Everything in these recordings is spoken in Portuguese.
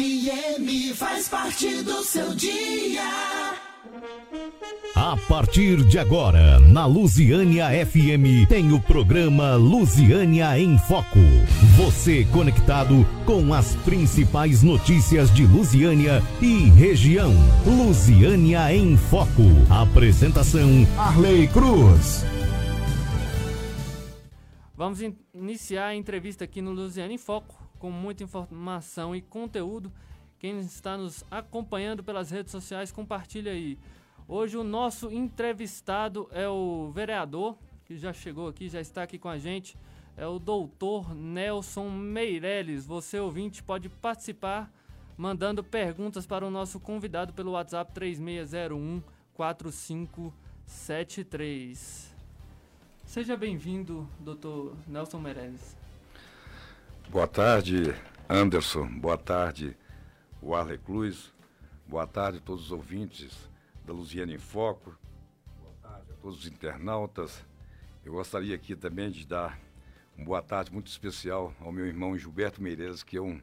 FM faz parte do seu dia. A partir de agora, na Lusiânia FM, tem o programa Lusiânia em Foco. Você conectado com as principais notícias de Lusiânia e região. Lusiânia em Foco. Apresentação: Arley Cruz. Vamos in iniciar a entrevista aqui no Lusiana em Foco, com muita informação e conteúdo. Quem está nos acompanhando pelas redes sociais, compartilha aí. Hoje o nosso entrevistado é o vereador, que já chegou aqui, já está aqui com a gente, é o doutor Nelson Meireles. Você, ouvinte, pode participar mandando perguntas para o nosso convidado pelo WhatsApp 3601 4573. Seja bem-vindo, doutor Nelson Meirelles. Boa tarde, Anderson. Boa tarde, Warley Cruz. Boa tarde a todos os ouvintes da Luziana em Foco. Boa tarde a todos os internautas. Eu gostaria aqui também de dar uma boa tarde muito especial ao meu irmão Gilberto Meireles, que é um,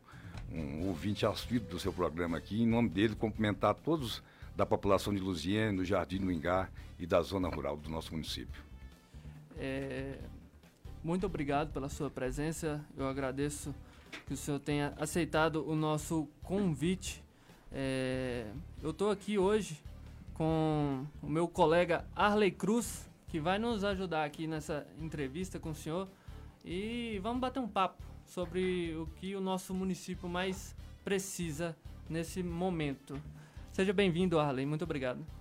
um ouvinte assíduo do seu programa aqui. Em nome dele, cumprimentar todos da população de Luziane, do Jardim do Ingá e da zona rural do nosso município. É, muito obrigado pela sua presença. Eu agradeço que o senhor tenha aceitado o nosso convite. É, eu estou aqui hoje com o meu colega Arley Cruz, que vai nos ajudar aqui nessa entrevista com o senhor. E vamos bater um papo sobre o que o nosso município mais precisa nesse momento. Seja bem-vindo, Arley. Muito obrigado.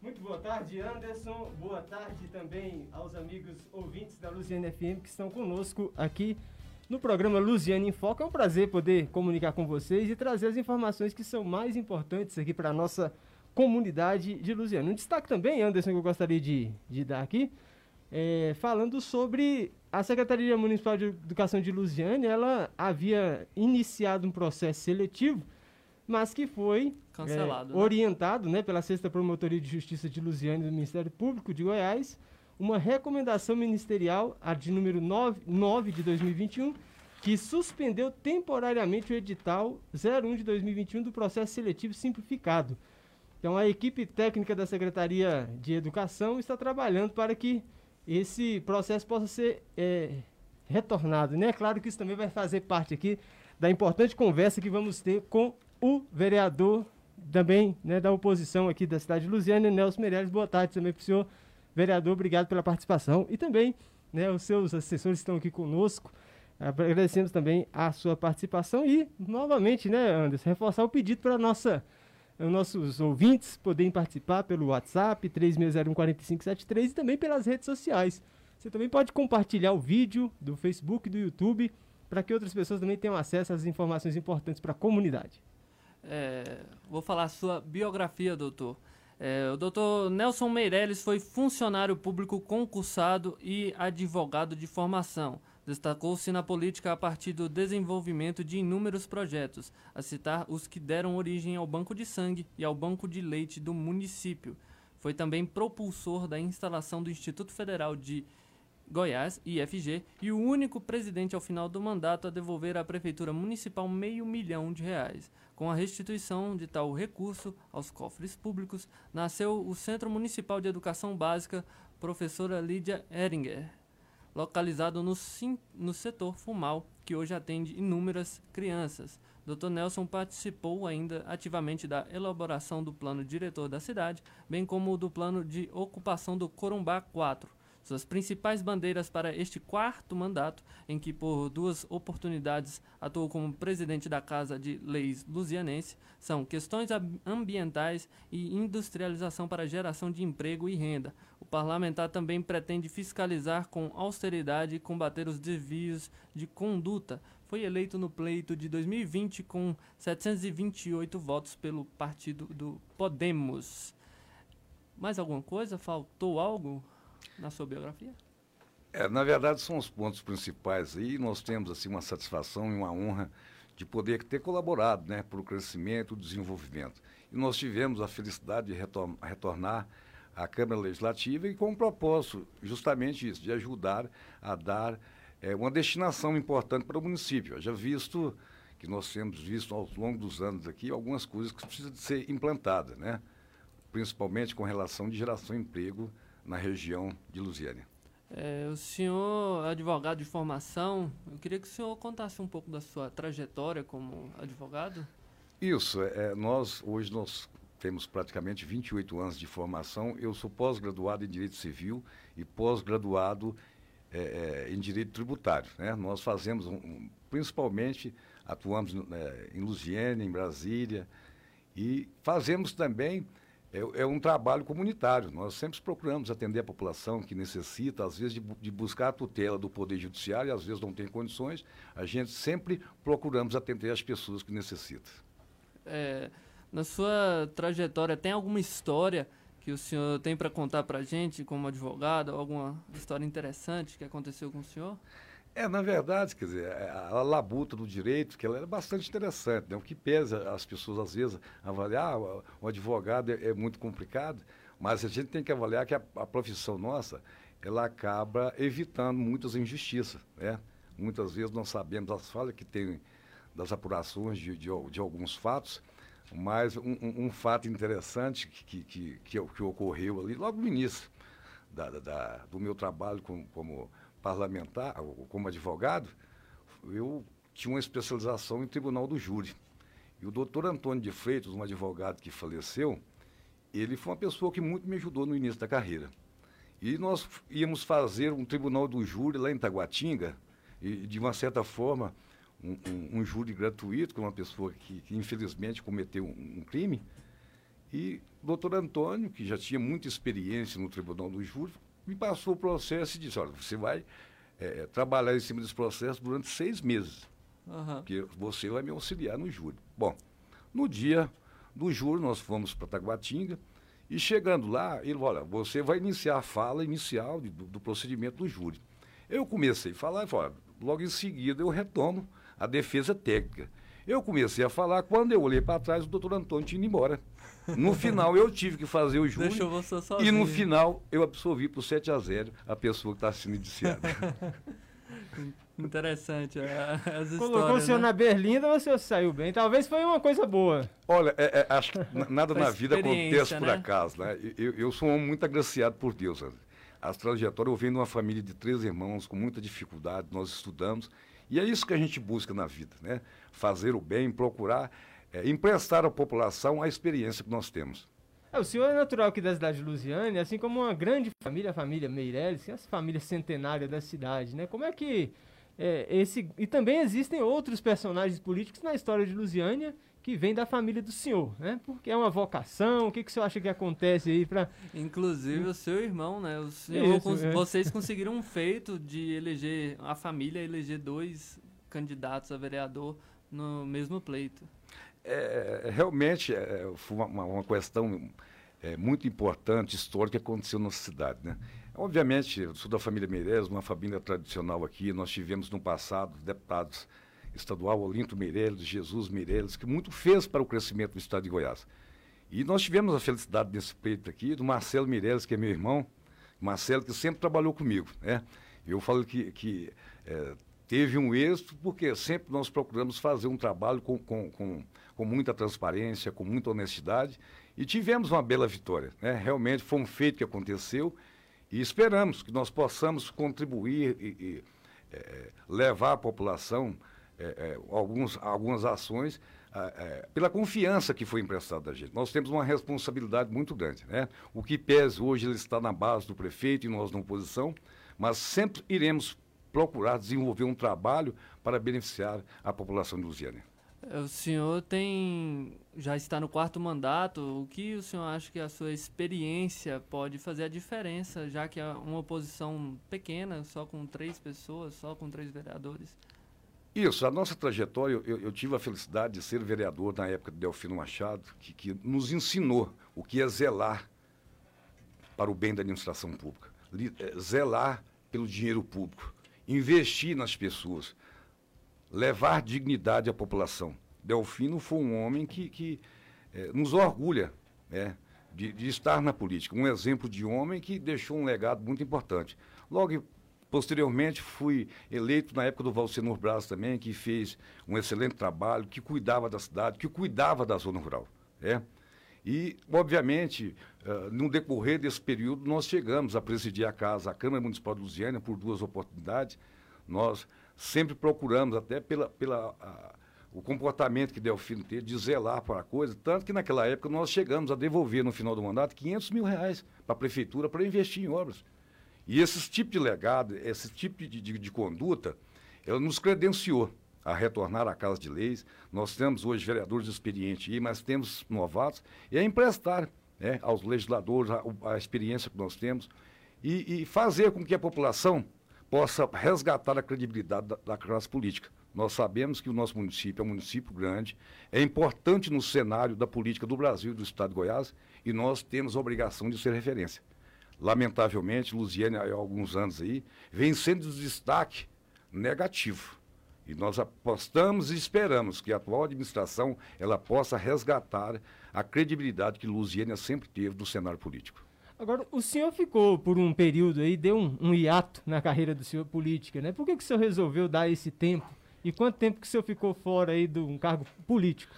Muito boa tarde, Anderson. Boa tarde também aos amigos ouvintes da Luziane FM que estão conosco aqui no programa Luziane em Foco. É um prazer poder comunicar com vocês e trazer as informações que são mais importantes aqui para a nossa comunidade de Luziane. Um destaque também, Anderson, que eu gostaria de, de dar aqui, é, falando sobre a Secretaria Municipal de Educação de Luziane. Ela havia iniciado um processo seletivo mas que foi Cancelado, é, né? orientado né, pela Sexta Promotoria de Justiça de Lusiane do Ministério Público de Goiás, uma recomendação ministerial, a de número 9, 9 de 2021, que suspendeu temporariamente o edital 01 de 2021 do processo seletivo simplificado. Então, a equipe técnica da Secretaria de Educação está trabalhando para que esse processo possa ser é, retornado. Né? Claro que isso também vai fazer parte aqui da importante conversa que vamos ter com o vereador também né, da oposição aqui da cidade de Luziana, Nelson Meirelles. Boa tarde também para o senhor, vereador. Obrigado pela participação. E também né, os seus assessores estão aqui conosco. Agradecemos também a sua participação e, novamente, né, Anderson, reforçar o pedido para nossa os nossos ouvintes poderem participar pelo WhatsApp 36014573 e também pelas redes sociais. Você também pode compartilhar o vídeo do Facebook e do YouTube para que outras pessoas também tenham acesso às informações importantes para a comunidade. É, vou falar a sua biografia, doutor. É, o doutor Nelson Meirelles foi funcionário público concursado e advogado de formação. Destacou-se na política a partir do desenvolvimento de inúmeros projetos, a citar os que deram origem ao Banco de Sangue e ao Banco de Leite do município. Foi também propulsor da instalação do Instituto Federal de Goiás, IFG, e o único presidente ao final do mandato a devolver à Prefeitura Municipal meio milhão de reais. Com a restituição de tal recurso aos cofres públicos, nasceu o Centro Municipal de Educação Básica Professora Lídia Eringer, localizado no, no setor Fumal, que hoje atende inúmeras crianças. Dr. Nelson participou ainda ativamente da elaboração do plano diretor da cidade, bem como do plano de ocupação do Corumbá 4, suas principais bandeiras para este quarto mandato, em que por duas oportunidades atuou como presidente da Casa de Leis Lusianense, são questões ambientais e industrialização para geração de emprego e renda. O parlamentar também pretende fiscalizar com austeridade e combater os desvios de conduta. Foi eleito no pleito de 2020 com 728 votos pelo partido do Podemos. Mais alguma coisa? Faltou algo? Na sua biografia? É, na verdade, são os pontos principais aí. Nós temos assim uma satisfação e uma honra de poder ter colaborado né, para o crescimento e o desenvolvimento. E nós tivemos a felicidade de retor retornar à Câmara Legislativa e com o propósito justamente isso, de ajudar a dar é, uma destinação importante para o município. Já visto que nós temos visto ao longo dos anos aqui algumas coisas que precisam de ser implantadas, né? principalmente com relação de geração de emprego na região de Lusiânia. É, o senhor é advogado de formação, eu queria que o senhor contasse um pouco da sua trajetória como advogado. Isso, é, nós hoje nós temos praticamente 28 anos de formação. Eu sou pós-graduado em Direito Civil e pós-graduado é, é, em Direito Tributário. Né? Nós fazemos, um, um, principalmente, atuamos é, em Lusiana, em Brasília, e fazemos também é, é, um trabalho comunitário. Nós sempre procuramos atender a população que necessita, às vezes, de, de, buscar a tutela do Poder Judiciário, e às vezes não tem condições. A gente sempre procuramos atender as pessoas que necessitam. É, na sua trajetória, tem alguma história que o senhor tem para contar para a gente como advogado? Alguma história interessante que aconteceu com o senhor? É, na verdade, quer dizer, é, a labuta do direito, que ela é bastante interessante, né? O que pesa as pessoas, às vezes, avaliar, ah, o advogado é, é muito complicado, mas a gente tem que avaliar que a, a, profissão nossa, ela acaba evitando muitas injustiças, né? Muitas vezes nós sabemos as falhas que tem das apurações de, de, de alguns fatos, mas um, um, fato interessante que, que, que, que, ocorreu ali, logo no início da, da, do meu trabalho como, como parlamentar, como advogado, eu tinha uma especialização em tribunal do júri. E o doutor Antônio de Freitas, um advogado que faleceu, ele foi uma pessoa que muito me ajudou no início da carreira. E nós íamos fazer um tribunal do júri lá em Taguatinga, e de uma certa forma, um, um, um júri gratuito com uma pessoa que, que infelizmente cometeu um, um, crime. E o doutor Antônio, que já tinha muita experiência no tribunal do júri, me passou o processo e disse, olha, você vai é, trabalhar em cima desse processo durante seis meses. Uhum. Porque você vai me auxiliar no júri. Bom, no dia do júri, nós fomos para Taguatinga e chegando lá, ele falou, olha, você vai iniciar a fala inicial de, do, do, procedimento do júri. Eu comecei a falar e falei, logo em seguida eu retomo a defesa técnica. Eu comecei a falar, quando eu olhei para trás, o doutor Antônio tinha ido embora. No final, eu tive que fazer o júri. Deixou você sozinho. E no final, eu absolvi por 7 a 0 a pessoa que está sendo indiciada. Interessante as histórias. Colocou o senhor né? na berlinda, você saiu bem. Talvez foi uma coisa boa. Olha, é, é, acho que nada na vida acontece por né? acaso. Né? Eu, eu, sou um homem muito agraciado por Deus. As trajetórias, eu venho de uma família de três irmãos com muita dificuldade, nós estudamos. E é isso que a gente busca na vida, né? Fazer o bem, procurar é, emprestar à população a experiência que nós temos. É, o senhor é natural aqui da cidade de Lusiane, assim como uma grande família, a família Meirelles, é essa família centenária da cidade, né? Como é que é, esse... E também existem outros personagens políticos na história de Lusiânia que vem da família do senhor, né? Porque é uma vocação, o que, que o senhor acha que acontece aí para... Inclusive o seu irmão, né? O senhor, Isso, cons... é. Vocês conseguiram um feito de eleger, a família eleger dois candidatos a vereador no mesmo pleito. É, é, realmente é, foi uma, uma questão é, muito importante, histórica, que aconteceu na nossa cidade. Né? Obviamente, eu sou da família Meireles, uma família tradicional aqui. Nós tivemos no passado deputados estadual Olinto Meireles, Jesus Meireles, que muito fez para o crescimento do estado de Goiás. E nós tivemos a felicidade desse pleito aqui, do Marcelo Meireles, que é meu irmão, Marcelo, que sempre trabalhou comigo. Né? Eu falo que, que é, teve um êxito porque sempre nós procuramos fazer um trabalho com, com, com com muita transparência, com muita honestidade, e tivemos uma bela vitória. Né? Realmente foi um feito que aconteceu e esperamos que nós possamos contribuir e, e é, levar à população é, é, alguns, algumas ações pela confiança que foi emprestada a gente. Nós temos uma responsabilidade muito grande. Né? O que pesa hoje ele está na base do prefeito e nós na oposição, mas sempre iremos procurar desenvolver um trabalho para beneficiar a população de Lusiânia. O senhor tem já está no quarto mandato. O que o senhor acha que a sua experiência pode fazer a diferença, já que é uma oposição pequena, só com três pessoas, só com três vereadores? Isso, a nossa trajetória, eu, eu tive a felicidade de ser vereador na época de Delfino Machado, que, que nos ensinou o que é zelar para o bem da administração pública, eh, zelar pelo dinheiro público, investir nas pessoas levar dignidade à população. Delfino foi um homem que, que é, nos orgulha né, de, de, estar na política. Um exemplo de homem que deixou um legado muito importante. Logo Posteriormente, fui eleito na época do Valcenor Braz também, que fez um excelente trabalho, que cuidava da cidade, que cuidava da zona rural. É? E, obviamente, uh, no decorrer desse período, nós chegamos a presidir a casa, a Câmara Municipal de Lusiana, por duas oportunidades. Nós sempre procuramos, até pela, pela o comportamento que Delfino teve, de zelar para a coisa, tanto que naquela época nós chegamos a devolver, no final do mandato, 500 mil reais para a prefeitura para investir em obras. E esse tipo de legado, esse tipo de, de, de conduta, ela nos credenciou a retornar à Casa de Leis. Nós temos hoje vereadores experientes aí, mas temos novatos, e a emprestar né, aos legisladores a, a, experiência que nós temos e, e, fazer com que a população possa resgatar a credibilidade da, da classe política. Nós sabemos que o nosso município é um município grande, é importante no cenário da política do Brasil e do Estado de Goiás, e nós temos a obrigação de ser referência lamentavelmente, Luziane, há alguns anos aí, vem sendo de destaque negativo. E nós apostamos e esperamos que a atual administração ela possa resgatar a credibilidade que Luziânia sempre teve no cenário político. Agora, o senhor ficou por um período aí, deu um, um hiato na carreira do senhor política, né? Por que, que o senhor resolveu dar esse tempo? E quanto tempo que o senhor ficou fora aí de um cargo político?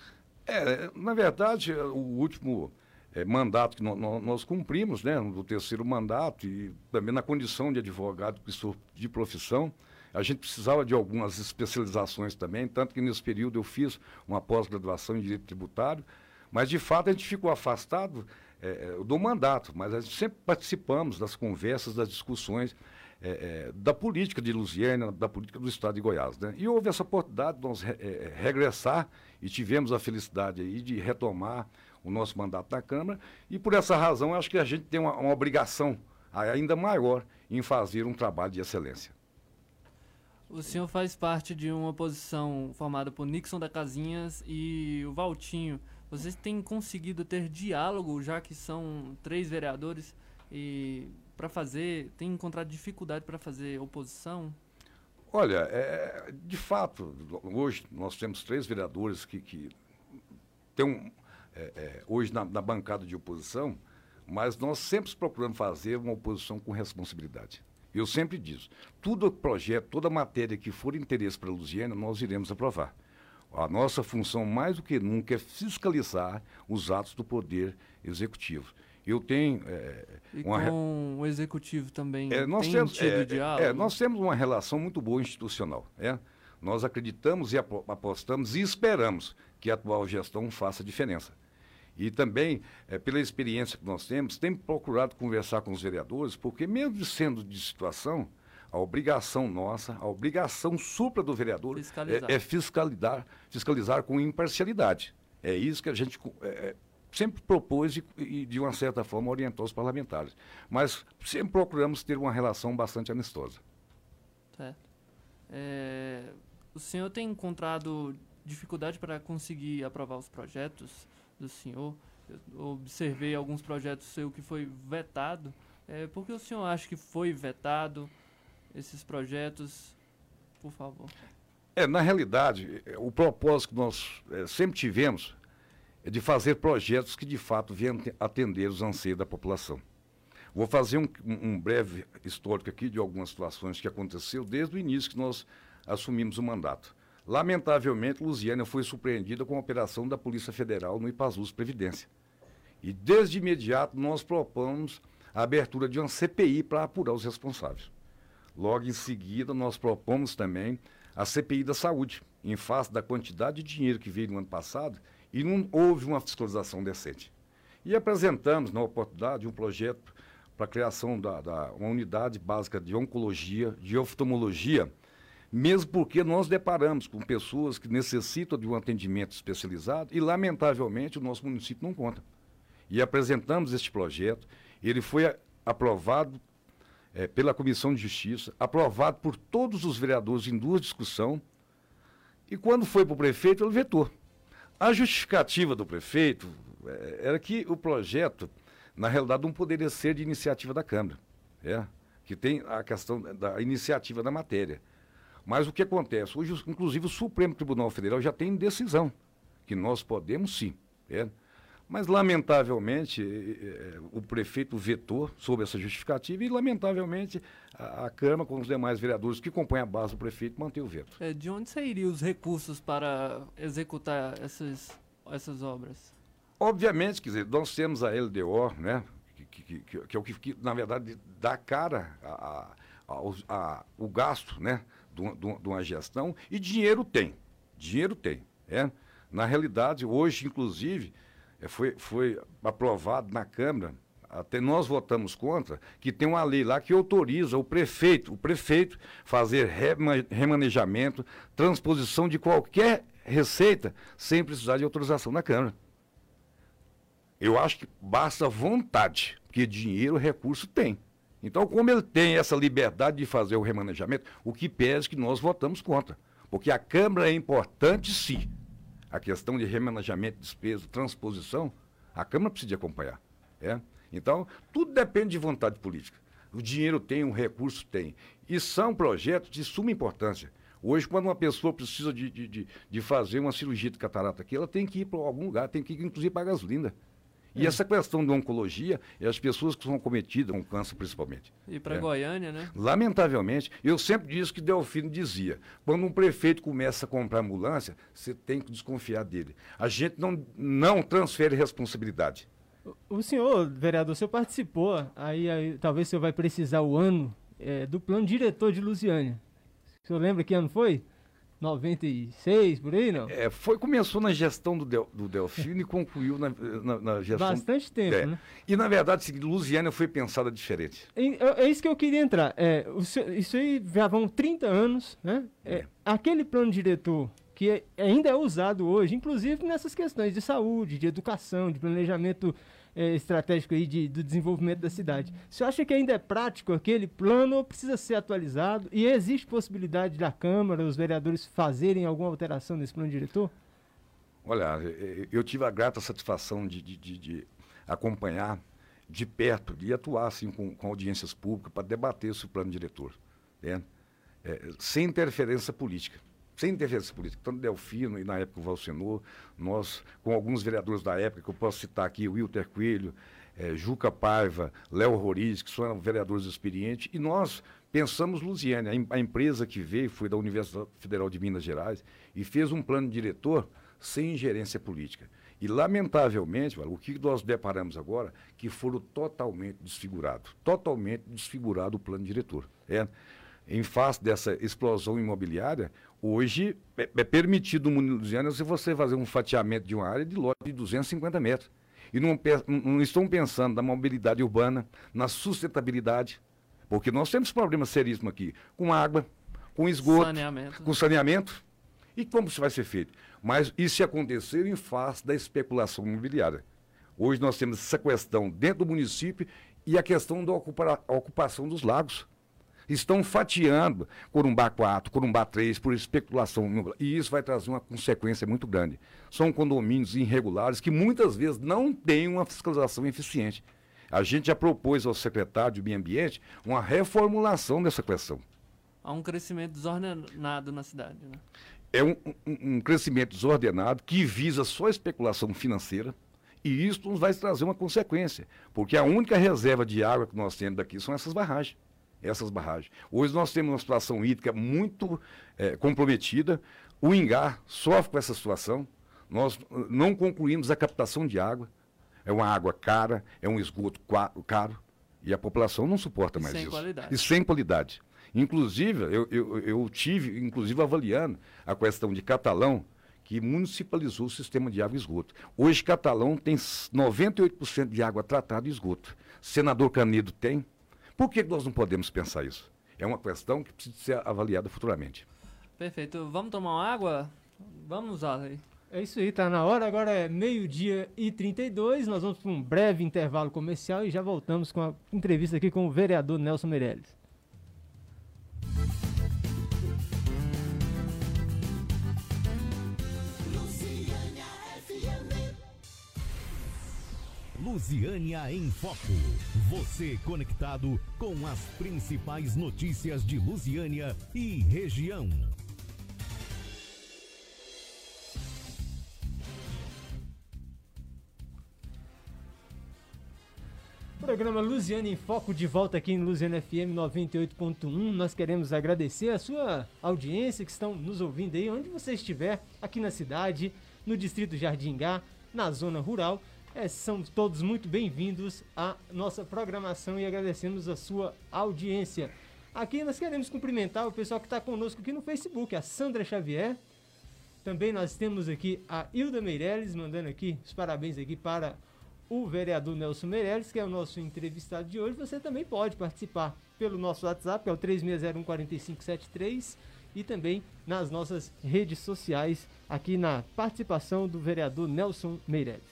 É, na verdade, o último é, mandato que no, no, nós cumprimos, né, no terceiro mandato, e também na condição de advogado que sou de profissão, a gente precisava de algumas especializações também, tanto que nesse período eu fiz uma pós-graduação em Direito Tributário, mas de fato a gente ficou afastado é, do mandato, mas sempre participamos das conversas, das discussões é, é, da política de Lusiana, da política do Estado de Goiás. Né? E houve essa oportunidade de nós re, regressar e tivemos a felicidade aí de retomar o nosso mandato na Câmara, e por essa razão acho que a gente tem uma, uma obrigação ainda maior em fazer um trabalho de excelência. O senhor faz parte de uma oposição formada por Nixon da Casinhas e o Valtinho. Vocês têm conseguido ter diálogo, já que são três vereadores, e para fazer, tem encontrado dificuldade para fazer oposição? Olha, é, de fato, hoje nós temos três vereadores que, que têm um, é, é, hoje na, na, bancada de oposição, mas nós sempre procuramos fazer uma oposição com responsabilidade. Eu sempre digo, todo projeto, toda matéria que for interesse para a Luziana, nós iremos aprovar. A nossa função, mais do que nunca, é fiscalizar os atos do Poder Executivo. Eu tenho. É, e uma com o Executivo também. É, nós, temos, é, é, nós temos uma relação muito boa institucional. É? Nós acreditamos e apostamos e esperamos que a atual gestão faça diferença. E também, é, pela experiência que nós temos, temos procurado conversar com os vereadores, porque mesmo sendo de situação, a obrigação nossa, a obrigação supra do vereador é, é, fiscalizar, fiscalizar com imparcialidade. É isso que a gente é, é, sempre propôs e, e, de uma certa forma, orientou os parlamentares. Mas sempre procuramos ter uma relação bastante amistosa. Certo. É, o senhor tem encontrado dificuldade para conseguir aprovar os projetos do senhor? Eu observei alguns projetos seu que foi vetado. É, por que o senhor acha que foi vetado esses projetos? Por favor. É, na realidade, é, o propósito que nós é, sempre tivemos é de fazer projetos que de fato venham atender os anseios da população. Vou fazer um, um, breve histórico aqui de algumas situações que aconteceu desde o início que nós assumimos o mandato. Lamentavelmente, Lusiana foi surpreendida com a operação da Polícia Federal no Ipazus Previdência. E desde imediato nós propomos a abertura de uma CPI para apurar os responsáveis. Logo em seguida, nós propomos também a CPI da saúde, em face da quantidade de dinheiro que veio no ano passado e não houve uma fiscalização decente. E apresentamos, na oportunidade, um projeto para a criação da, da uma unidade básica de oncologia, de oftalmologia, mesmo porque nós deparamos com pessoas que necessitam de um atendimento especializado e, lamentavelmente, o nosso município não conta. E apresentamos este projeto, ele foi aprovado é, pela Comissão de Justiça, aprovado por todos os vereadores em duas discussões, e quando foi para o prefeito, ele vetou. A justificativa do prefeito é, era que o projeto, na realidade, não poderia ser de iniciativa da Câmara, é, que tem a questão da iniciativa da matéria. Mas o que acontece? Hoje, inclusive, o Supremo Tribunal Federal já tem decisão que nós podemos sim é, Mas, lamentavelmente, eh, o prefeito vetou sobre essa justificativa e, lamentavelmente, a, a Câmara, com os demais vereadores que compõem a base do prefeito, mantém o veto. É, de onde sairiam os recursos para executar essas, essas obras? Obviamente, quer dizer, nós temos a LDO, né, que, que, que, que é o que, na verdade, dá cara a, a, o gasto né, de uma gestão, e dinheiro tem. Dinheiro tem. É? Na realidade, hoje, inclusive, é, foi, foi aprovado na Câmara, até nós votamos contra, que tem uma lei lá que autoriza o prefeito, o prefeito fazer remanejamento, transposição de qualquer receita sem precisar de autorização da Câmara. Eu acho que basta vontade, porque dinheiro, recurso tem. Então, como ele tem essa liberdade de fazer o remanejamento, o que pede que nós votamos contra. Porque a Câmara é importante, sim. A questão de remanejamento, despesa, transposição, a Câmara precisa de acompanhar. É? Então, tudo depende de vontade política. O dinheiro tem, o recurso tem. E são projetos de suma importância. Hoje, quando uma pessoa precisa de, de, de, de fazer uma cirurgia de catarata aqui, ela tem que ir para algum lugar, tem que ir, inclusive, para a gasolina. E é. essa questão da oncologia é as pessoas que são cometidas com câncer, principalmente. E para é. Goiânia, né? Lamentavelmente, eu sempre disse que Delfino dizia: quando um prefeito começa a comprar ambulância, você tem que desconfiar dele. A gente não, não transfere responsabilidade. O senhor, vereador, o senhor participou, aí, aí talvez o senhor vai precisar o ano é, do plano diretor de Lusiânia. O senhor lembra que ano foi? 96, por aí, não? É, foi, começou na gestão do, Del, do Delfino e concluiu na, na, na, gestão... Bastante tempo, é. né? E, na verdade, assim, Lusiana foi pensada diferente. É, é, isso que eu queria entrar. É, o, isso aí já vão 30 anos, né? É, é. aquele plano diretor que ainda é usado hoje, inclusive nessas questões de saúde, de educação, de planejamento é, estratégico aí de, do desenvolvimento da cidade. Você acha que ainda é prático aquele plano ou precisa ser atualizado? E existe possibilidade da Câmara, os vereadores fazerem alguma alteração nesse plano diretor? Olha, eu tive a grata satisfação de, de, de, de acompanhar de perto, de atuar assim, com, com audiências públicas para debater esse plano diretor, né? é, sem interferência política sem interferência política, tanto Delfino e na época o Valsenor, nós, com alguns vereadores da época, que eu posso citar aqui, Wilter Coelho, é, Juca Paiva, Léo Roriz, que são vereadores experientes, e nós pensamos Luziane, a, a, empresa que veio foi da Universidade Federal de Minas Gerais e fez um plano diretor sem ingerência política. E, lamentavelmente, o que nós deparamos agora, que foram totalmente desfigurados, totalmente desfigurado o plano diretor. É, em face dessa explosão imobiliária, hoje é, é permitido no mundo Lusiana se você fazer um fatiamento de uma área de lote de 250 metros. E não, não estão pensando na mobilidade urbana, na sustentabilidade, porque nós temos problemas seríssimos aqui, com água, com esgoto, saneamento. com saneamento. E como isso vai ser feito? Mas isso aconteceu em face da especulação imobiliária. Hoje nós temos essa questão dentro do município e a questão da ocupa ocupação dos lagos estão fatiando Corumbá 4, Corumbá 3 por especulação. E isso vai trazer uma consequência muito grande. São condomínios irregulares que muitas vezes não têm uma fiscalização eficiente. A gente já propôs ao secretário de Meio Ambiente uma reformulação dessa questão. Há um crescimento desordenado na cidade, né? É um, um, um crescimento desordenado que visa só especulação financeira, e isso nos vai trazer uma consequência, porque a única reserva de água que nós temos daqui são essas barragens essas barragens. Hoje nós temos uma situação hídrica muito é, comprometida. O Ingá sofre com essa situação. Nós não concluímos a captação de água. É uma água cara, é um esgoto caro. E a população não suporta mais sem isso. Qualidade. E sem qualidade. Inclusive, eu, eu, eu tive, inclusive, avaliando a questão de Catalão, que municipalizou o sistema de água e esgoto. Hoje, Catalão tem 98% de água tratada e esgoto. Senador Canedo tem, por que nós não podemos pensar isso? É uma questão que precisa ser avaliada futuramente. Perfeito. Vamos tomar uma água? Vamos usar aí. É isso aí, tá na hora. Agora é meio-dia e 32. Nós vamos para um breve intervalo comercial e já voltamos com a entrevista aqui com o vereador Nelson Meirelles. Lusiânia em Foco. Você conectado com as principais notícias de Lusiânia e região. Programa Luziana em Foco de volta aqui em Luziana FM 98.1. Nós queremos agradecer a sua audiência que estão nos ouvindo aí, onde você estiver, aqui na cidade, no distrito Jardingá, na zona rural. É, são todos muito bem-vindos à nossa programação e agradecemos a sua audiência. Aqui nós queremos cumprimentar o pessoal que está conosco aqui no Facebook, a Sandra Xavier. Também nós temos aqui a Hilda Meirelles, mandando aqui os parabéns aqui para o vereador Nelson Meirelles, que é o nosso entrevistado de hoje. Você também pode participar pelo nosso WhatsApp, que é o 36014573, e também nas nossas redes sociais, aqui na participação do vereador Nelson Meirelles.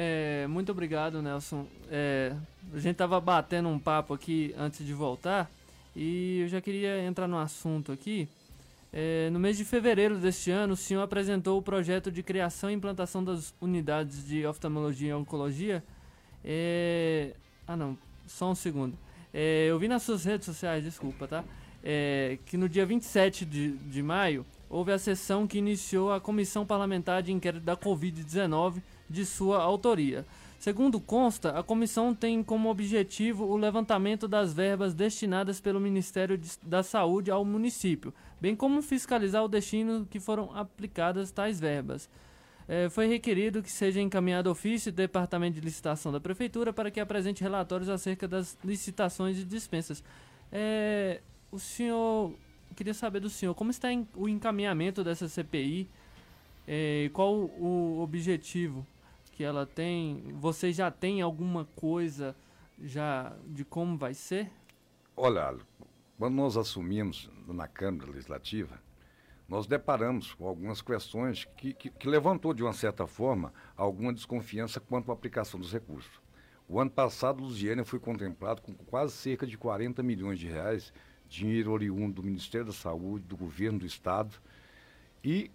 É, muito obrigado, Nelson. É, a gente estava batendo um papo aqui antes de voltar e eu já queria entrar no assunto aqui. É, no mês de fevereiro deste ano, o senhor apresentou o projeto de criação e implantação das unidades de oftalmologia e oncologia. É... Ah, não, só um segundo. É, eu vi nas suas redes sociais, desculpa, tá? É, que no dia 27 de, de maio houve a sessão que iniciou a Comissão Parlamentar de Inquérito da Covid-19 de sua autoria. Segundo consta, a comissão tem como objetivo o levantamento das verbas destinadas pelo Ministério da Saúde ao município, bem como fiscalizar o destino que foram aplicadas tais verbas. É, foi requerido que seja encaminhado ofício do Departamento de Licitação da Prefeitura para que apresente relatórios acerca das licitações e dispensas. É, o senhor, queria saber do senhor, como está o encaminhamento dessa CPI? É, qual o objetivo? Que ela tem, você já tem alguma coisa já de como vai ser? Olha, quando nós assumimos na Câmara Legislativa, nós deparamos com algumas questões que, que, que, levantou, de uma certa forma, alguma desconfiança quanto à aplicação dos recursos. O ano passado, Lusiana foi contemplado com quase cerca de 40 milhões de reais, dinheiro oriundo do Ministério da Saúde, do governo do Estado, e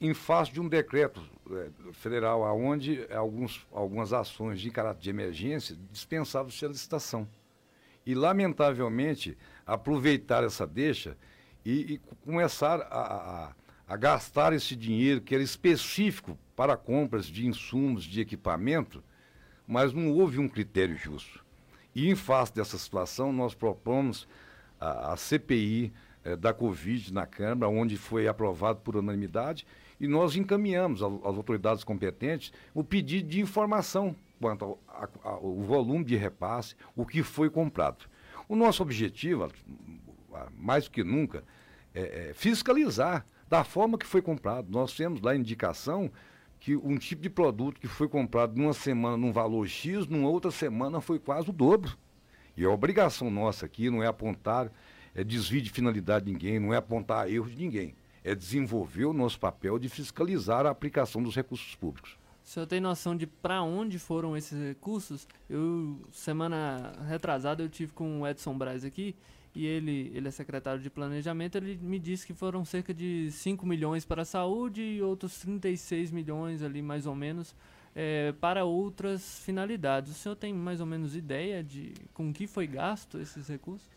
em face de um decreto é, federal, onde alguns, algumas ações de caráter de emergência dispensavam-se a licitação. E, lamentavelmente, aproveitar essa deixa e, e começar a, a, a, gastar esse dinheiro que era específico para compras de insumos, de equipamento, mas não houve um critério justo. E, em face dessa situação, nós propomos a, a CPI é, da Covid na Câmara, onde foi aprovado por unanimidade, e nós encaminhamos às autoridades competentes o pedido de informação quanto ao, ao volume de repasse, o que foi comprado. O nosso objetivo, mais do que nunca, é, é fiscalizar da forma que foi comprado. Nós temos lá indicação que um tipo de produto que foi comprado numa semana num valor X, numa outra semana foi quase o dobro. E a obrigação nossa aqui não é apontar é desvio de finalidade de ninguém, não é apontar erros de ninguém é desenvolver o nosso papel de fiscalizar a aplicação dos recursos públicos. O senhor tem noção de para onde foram esses recursos? Eu, semana retrasada, eu tive com o Edson Braz aqui e ele, ele é secretário de planejamento, ele me disse que foram cerca de 5 milhões para a saúde e outros 36 milhões ali, mais ou menos, é, para outras finalidades. O senhor tem mais ou menos ideia de com que foi gasto esses recursos?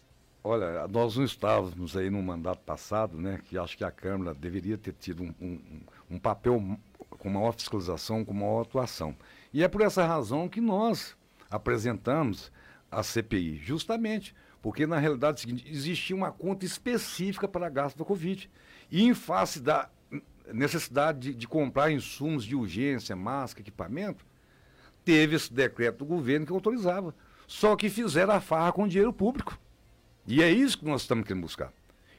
Olha, nós não estávamos aí no mandato passado, né, que acho que a Câmara deveria ter tido um, um, um papel com maior fiscalização, com maior atuação. E é por essa razão que nós apresentamos a CPI, justamente porque na realidade é seguinte, existia uma conta específica para gasto da Covid. E em face da necessidade de, de comprar insumos de urgência, máscara, equipamento, teve esse decreto do governo que autorizava. Só que fizeram a farra com dinheiro público. E é isso que nós estamos querendo buscar.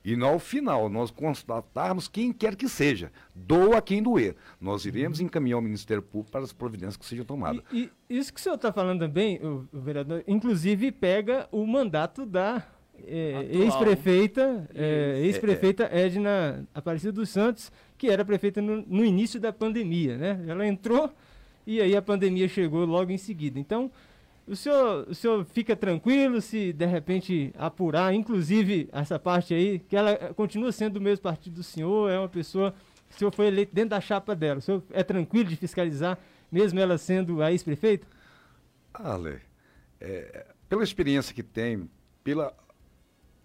E no final nós constatarmos quem quer que seja, doa quem doer. Nós iremos encaminhar o Ministério Público para as providências que sejam tomadas. E, e isso que o senhor está falando também, o, o, vereador, inclusive pega o mandato da é, ex-prefeita é, ex-prefeita é, Edna Aparecida dos Santos, que era prefeita no, no início da pandemia. Né? Ela entrou e aí a pandemia chegou logo em seguida. Então, o senhor, o senhor fica tranquilo se de repente apurar, inclusive essa parte aí, que ela continua sendo do mesmo partido do senhor, é uma pessoa, o senhor foi eleito dentro da chapa dela. O senhor é tranquilo de fiscalizar, mesmo ela sendo a ex-prefeita? Ale, é, pela experiência que tem, pela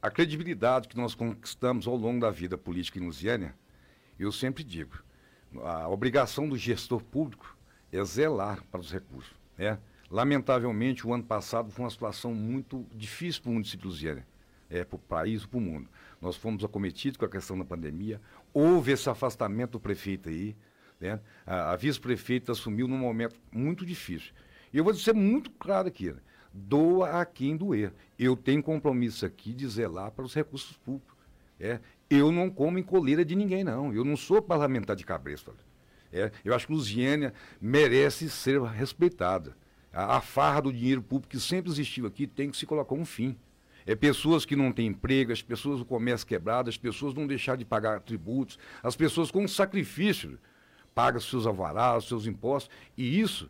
a credibilidade que nós conquistamos ao longo da vida política em Lusiânia, eu sempre digo, a obrigação do gestor público é zelar para os recursos, né? Lamentavelmente, o ano passado foi uma situação muito difícil para o município de Lusiana, é, para o país para o mundo. Nós fomos acometidos com a questão da pandemia, houve esse afastamento do prefeito aí, né? a, a vice-prefeita assumiu num momento muito difícil. E eu vou dizer muito claro aqui, né? doa a quem doer. Eu tenho compromisso aqui de zelar para os recursos públicos. É, eu não como em coleira de ninguém, não. Eu não sou parlamentar de cabresto. É, eu acho que Lusiânia merece ser respeitada. A, a, farra do dinheiro público que sempre existiu aqui tem que se colocar um fim. É pessoas que não têm emprego, as pessoas do comércio quebrado, as pessoas não deixar de pagar tributos, as pessoas com sacrifício pagam seus alvarás, seus impostos, e isso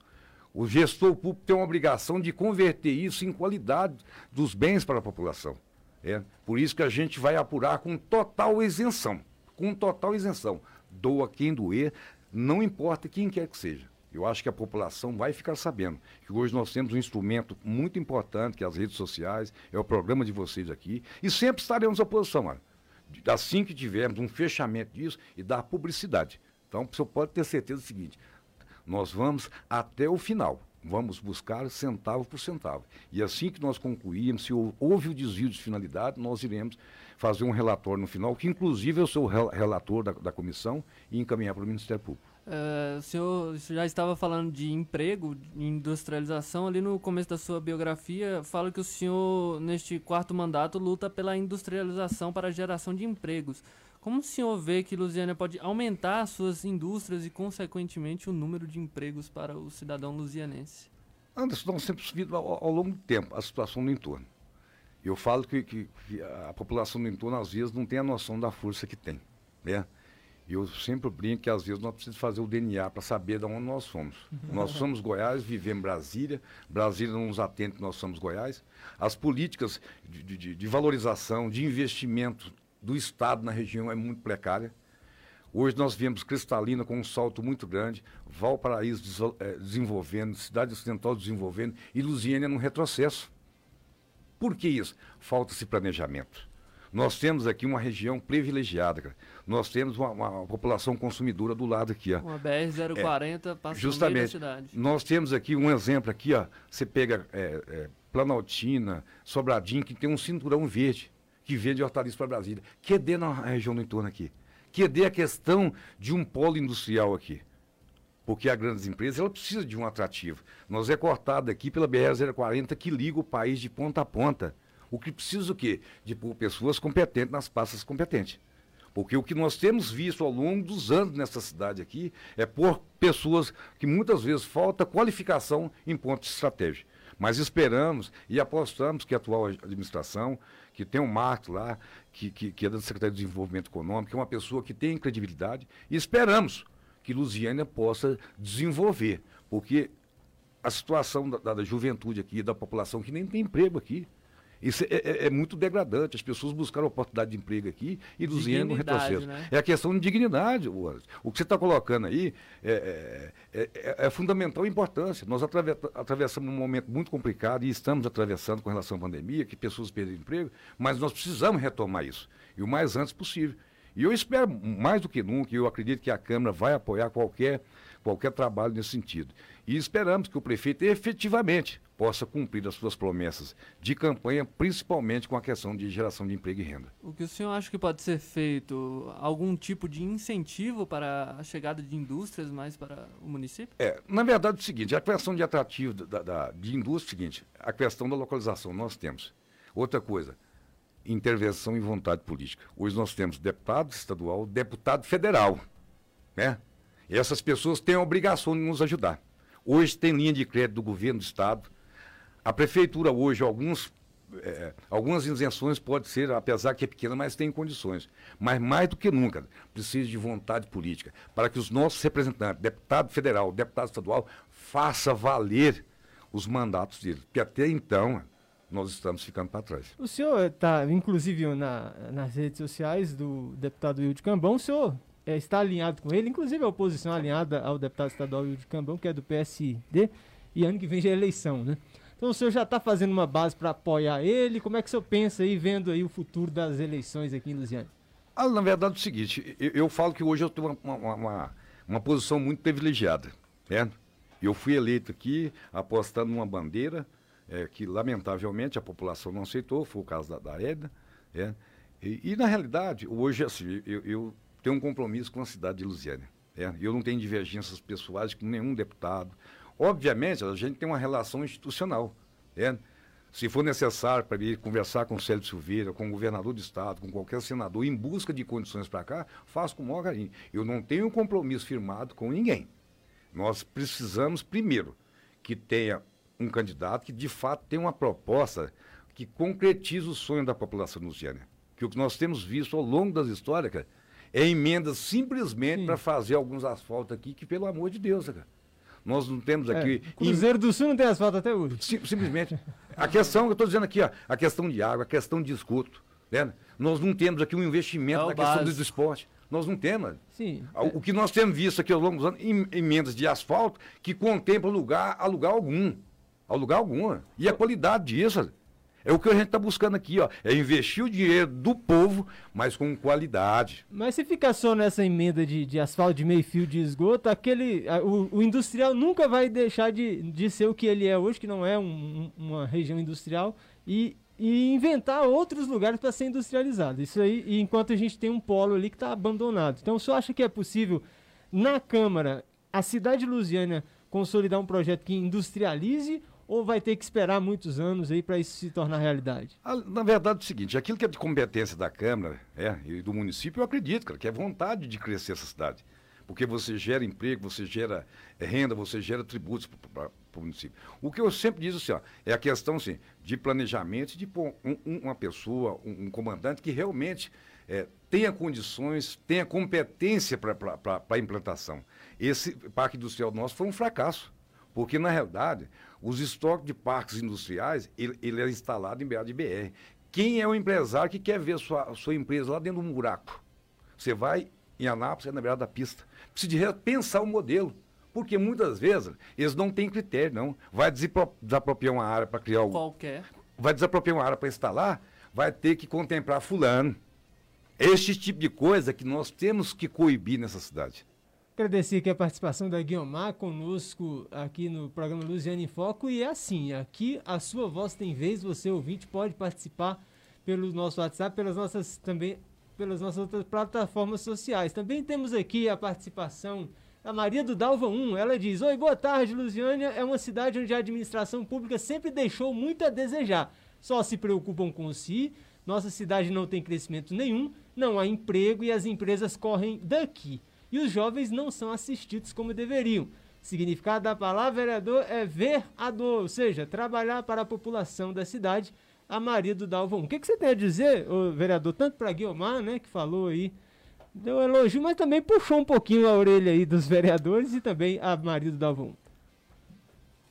o gestor público tem uma obrigação de converter isso em qualidade dos bens para a população. É, por isso que a gente vai apurar com total isenção. Com total isenção. Doa quem doer, não importa quem quer que seja. Eu acho que a população vai ficar sabendo que hoje nós temos um instrumento muito importante, que é as redes sociais, é o programa de vocês aqui, e sempre estaremos à posição, assim que tivermos um fechamento disso e dar publicidade. Então, o senhor pode ter certeza do seguinte: nós vamos até o final. Vamos buscar centavo por centavo. E assim que nós concluirmos, se houve o desvio de finalidade, nós iremos fazer um relatório no final, que inclusive eu sou o relator da, da comissão, e encaminhar para o Ministério Público. Uh, o senhor já estava falando de emprego, de industrialização. Ali no começo da sua biografia, fala que o senhor, neste quarto mandato, luta pela industrialização para a geração de empregos. Como o senhor vê que Lusiana pode aumentar suas indústrias e, consequentemente, o número de empregos para o cidadão lusianense? Anderson, nós temos visto ao, ao, longo do tempo a situação do entorno. Eu falo que, que, que, a população do entorno, às vezes, não tem a noção da força que tem. Né? Eu sempre brinco que, às vezes, nós precisamos fazer o DNA para saber de onde nós somos. nós somos Goiás, vivemos em Brasília. Brasília não nos atende que nós somos Goiás. As políticas de, de, de valorização, de investimento do Estado na região é muito precária. Hoje nós vemos Cristalina com um salto muito grande, Valparaíso é, desenvolvendo, Cidade Ocidental desenvolvendo e Lusiânia num retrocesso. Por que isso? Falta-se planejamento. Nós temos aqui uma região privilegiada, cara. Nós temos uma, uma, população consumidora do lado aqui, ó. Uma BR-040 é, passa justamente, no cidade. Nós temos aqui um exemplo aqui, ó. Você pega é, é, Planaltina, Sobradinho, que tem um cinturão verde que vende hortaliças para Brasília. QD na região do entorno aqui. QD a questão de um polo industrial aqui. Porque a grandes empresas ela precisa de um atrativo. Nós é cortado aqui pela BR-040 que liga o país de ponta a ponta. O que precisa o quê? De pôr pessoas competentes nas pastas competentes. Porque o que nós temos visto ao longo dos anos nessa cidade aqui é por pessoas que muitas vezes falta qualificação em pontos estratégicos. Mas esperamos e apostamos que a atual administração que tem um Marcos lá, que, que, que é da Secretaria de Desenvolvimento Econômico, que é uma pessoa que tem credibilidade, e esperamos que Lusiânia possa desenvolver, porque a situação da, da, juventude aqui, da população que nem tem emprego aqui, isso é, é, é, muito degradante. As pessoas buscaram oportunidade de emprego aqui e Luziane no retrocesso. Né? É a questão de dignidade. O, o que você está colocando aí é, é, é, é fundamental importância. Nós atravessamos um momento muito complicado e estamos atravessando com relação à pandemia, que pessoas perderam emprego, mas nós precisamos retomar isso. E o mais antes possível. E eu espero, mais do que nunca, eu acredito que a Câmara vai apoiar qualquer, qualquer trabalho nesse sentido. E esperamos que o prefeito efetivamente possa cumprir as suas promessas de campanha, principalmente com a questão de geração de emprego e renda. O que o senhor acha que pode ser feito? Algum tipo de incentivo para a chegada de indústrias mais para o município? É, na verdade é o seguinte, a questão de atrativo da, da, de indústria é o seguinte, a questão da localização nós temos. Outra coisa, intervenção e vontade política. Hoje nós temos deputado estadual, deputado federal, né? E essas pessoas têm a obrigação de nos ajudar. Hoje tem linha de crédito do governo do estado. A prefeitura hoje, alguns, é, algumas isenções pode ser, apesar que é pequena, mas tem condições. Mas mais do que nunca, precisa de vontade política para que os nossos representantes, deputado federal, deputado estadual, faça valer os mandatos deles. Porque até então, nós estamos ficando para trás. O senhor está, inclusive, na, nas redes sociais do deputado Wilde Cambão, o senhor é, está alinhado com ele, inclusive a oposição alinhada ao deputado estadual Wilde Cambão, que é do PSD, e ano que vem já é eleição, né? Então o senhor já está fazendo uma base para apoiar ele? Como é que o senhor pensa aí, vendo aí o futuro das eleições aqui em Lusiane? Ah, na verdade é o seguinte, eu, eu, falo que hoje eu tenho uma, uma, uma, uma posição muito privilegiada, né? Eu fui eleito aqui apostando numa bandeira é, que, lamentavelmente, a população não aceitou, foi o caso da, da Edna. É. E, e, na realidade, hoje, assim, eu, eu, tenho um compromisso com a cidade de Lusiânia. É. Eu não tenho divergências pessoais com nenhum deputado. Obviamente, a gente tem uma relação institucional. É. Se for necessário para ir conversar com o Célio Silveira, com o governador do estado, com qualquer senador, em busca de condições para cá, faço com o maior carinho. Eu não tenho um compromisso firmado com ninguém. Nós precisamos, primeiro, que tenha um candidato que de fato tenha uma proposta que concretize o sonho da população lusiana. Que o que nós temos visto ao longo das histórias, cara, é emendas simplesmente para fazer alguns asfaltos aqui, que pelo amor de Deus, cara. Nós não temos é, aqui. É, Cruzeiro do Sul não tem asfalto até hoje. Sim, simplesmente. A questão que eu estou dizendo aqui, ó, a questão de água, a questão de esgoto. Né? Nós não temos aqui um investimento é na questão do esporte. Nós não temos. Sim. O, que nós temos visto aqui ao longo dos anos, emendas de asfalto que contemplam lugar, a lugar algum. A lugar algum. E a qualidade disso. É o que a gente está buscando aqui, ó. É investir o dinheiro do povo, mas com qualidade. Mas se ficar só nessa emenda de, de asfalto, de meio fio de esgoto, aquele. A, o, o, industrial nunca vai deixar de, de ser o que ele é hoje, que não é um, uma região industrial, e, e inventar outros lugares para ser industrializado. Isso aí, enquanto a gente tem um polo ali que está abandonado. Então, senhor acha que é possível, na Câmara, a cidade de Lusiânia consolidar um projeto que industrialize ou vai ter que esperar muitos anos aí para isso se tornar realidade? Ah, na verdade é o seguinte, aquilo que é de competência da Câmara é, e do município, eu acredito, cara, que é vontade de crescer essa cidade. Porque você gera emprego, você gera é, renda, você gera tributos para o município. O que eu sempre digo assim, ó, é a questão assim, de planejamento, de pôr um, um, uma pessoa, um, um, comandante que realmente é, tenha condições, tenha competência para a implantação. Esse parque industrial nosso foi um fracasso. Porque, na realidade, os estoques de parques industriais, ele, ele é instalado em beirada de BR. Quem é o empresário que quer ver sua, sua empresa lá dentro de um buraco? Você vai em Anápolis, é na beirada da pista. Precisa de repensar o modelo. Porque muitas vezes eles não têm critério, não. Vai desapropriar uma área para criar o. Qualquer. Vai desapropriar uma área para instalar, vai ter que contemplar fulano. Este tipo de coisa que nós temos que coibir nessa cidade. Agradecer aqui a participação da Guiomar conosco aqui no programa Luziane em Foco. E é assim, aqui a sua voz tem vez, você ouvinte pode participar pelo nosso WhatsApp, pelas nossas também pelas nossas outras plataformas sociais. Também temos aqui a participação da Maria do Dalva 1. Ela diz: Oi, boa tarde, Lusiânia. É uma cidade onde a administração pública sempre deixou muito a desejar. Só se preocupam com si. Nossa cidade não tem crescimento nenhum, não há emprego e as empresas correm daqui e os jovens não são assistidos como deveriam. significado da palavra vereador é ver a dor, ou seja, trabalhar para a população da cidade. A Maria do Dalvão. O que, que você tem a dizer, vereador, tanto para Guilmar, né, que falou aí, deu elogio, mas também puxou um pouquinho a orelha aí dos vereadores e também a Maria do Dalvão.